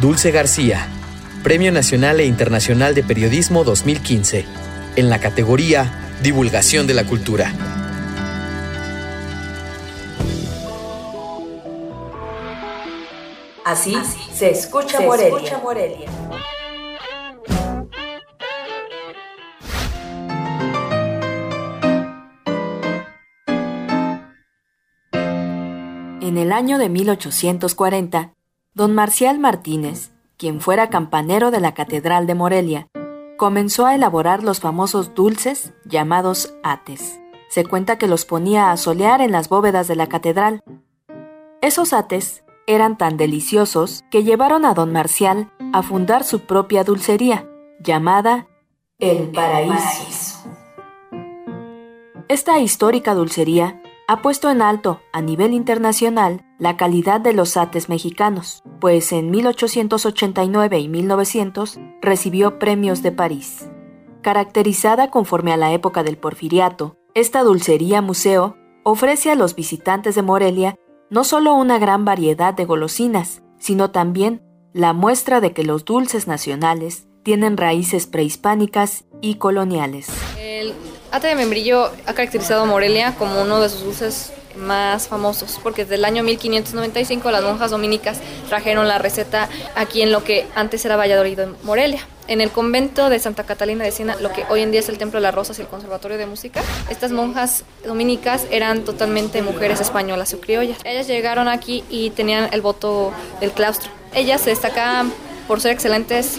Dulce García, Premio Nacional e Internacional de Periodismo 2015, en la categoría Divulgación de la Cultura. Así, se escucha Morelia. En el año de 1840, don Marcial Martínez, quien fuera campanero de la Catedral de Morelia, comenzó a elaborar los famosos dulces llamados ates. Se cuenta que los ponía a solear en las bóvedas de la catedral. Esos ates eran tan deliciosos que llevaron a don Marcial a fundar su propia dulcería, llamada El Paraíso. Esta histórica dulcería ha puesto en alto a nivel internacional la calidad de los ates mexicanos, pues en 1889 y 1900 recibió premios de París. Caracterizada conforme a la época del porfiriato, esta dulcería museo ofrece a los visitantes de Morelia no solo una gran variedad de golosinas, sino también la muestra de que los dulces nacionales tienen raíces prehispánicas y coloniales. Ate de membrillo ha caracterizado a Morelia como uno de sus dulces más famosos, porque desde el año 1595 las monjas dominicas trajeron la receta aquí en lo que antes era Valladolid, Morelia. En el convento de Santa Catalina de Siena, lo que hoy en día es el Templo de las Rosas y el Conservatorio de Música, estas monjas dominicas eran totalmente mujeres españolas o criollas. Ellas llegaron aquí y tenían el voto del claustro. Ellas se destacaban por ser excelentes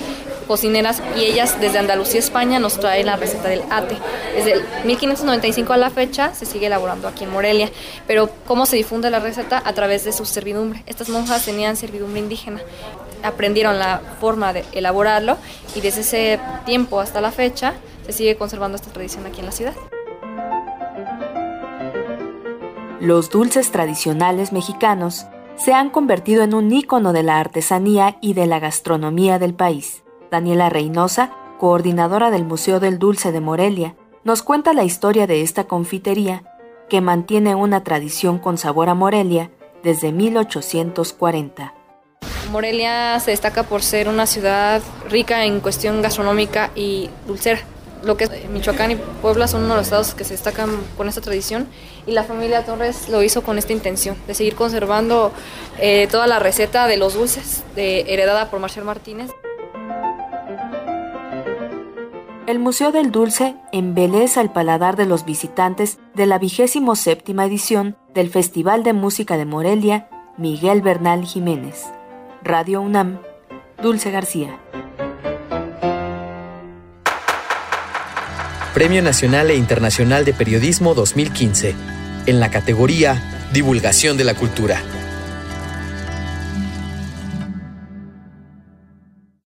cocineras y ellas desde Andalucía, España, nos traen la receta del ate. Desde el 1595 a la fecha se sigue elaborando aquí en Morelia, pero ¿cómo se difunde la receta? A través de su servidumbre. Estas monjas tenían servidumbre indígena, aprendieron la forma de elaborarlo y desde ese tiempo hasta la fecha se sigue conservando esta tradición aquí en la ciudad. Los dulces tradicionales mexicanos se han convertido en un ícono de la artesanía y de la gastronomía del país. Daniela Reynosa, coordinadora del Museo del Dulce de Morelia, nos cuenta la historia de esta confitería que mantiene una tradición con sabor a Morelia desde 1840. Morelia se destaca por ser una ciudad rica en cuestión gastronómica y dulcera. Lo que Michoacán y Puebla son uno de los estados que se destacan con esta tradición y la familia Torres lo hizo con esta intención de seguir conservando eh, toda la receta de los dulces heredada por Marcial Martínez. El Museo del Dulce embeleza el paladar de los visitantes de la vigésimo séptima edición del Festival de Música de Morelia Miguel Bernal Jiménez. Radio UNAM, Dulce García. Premio Nacional e Internacional de Periodismo 2015, en la categoría Divulgación de la Cultura.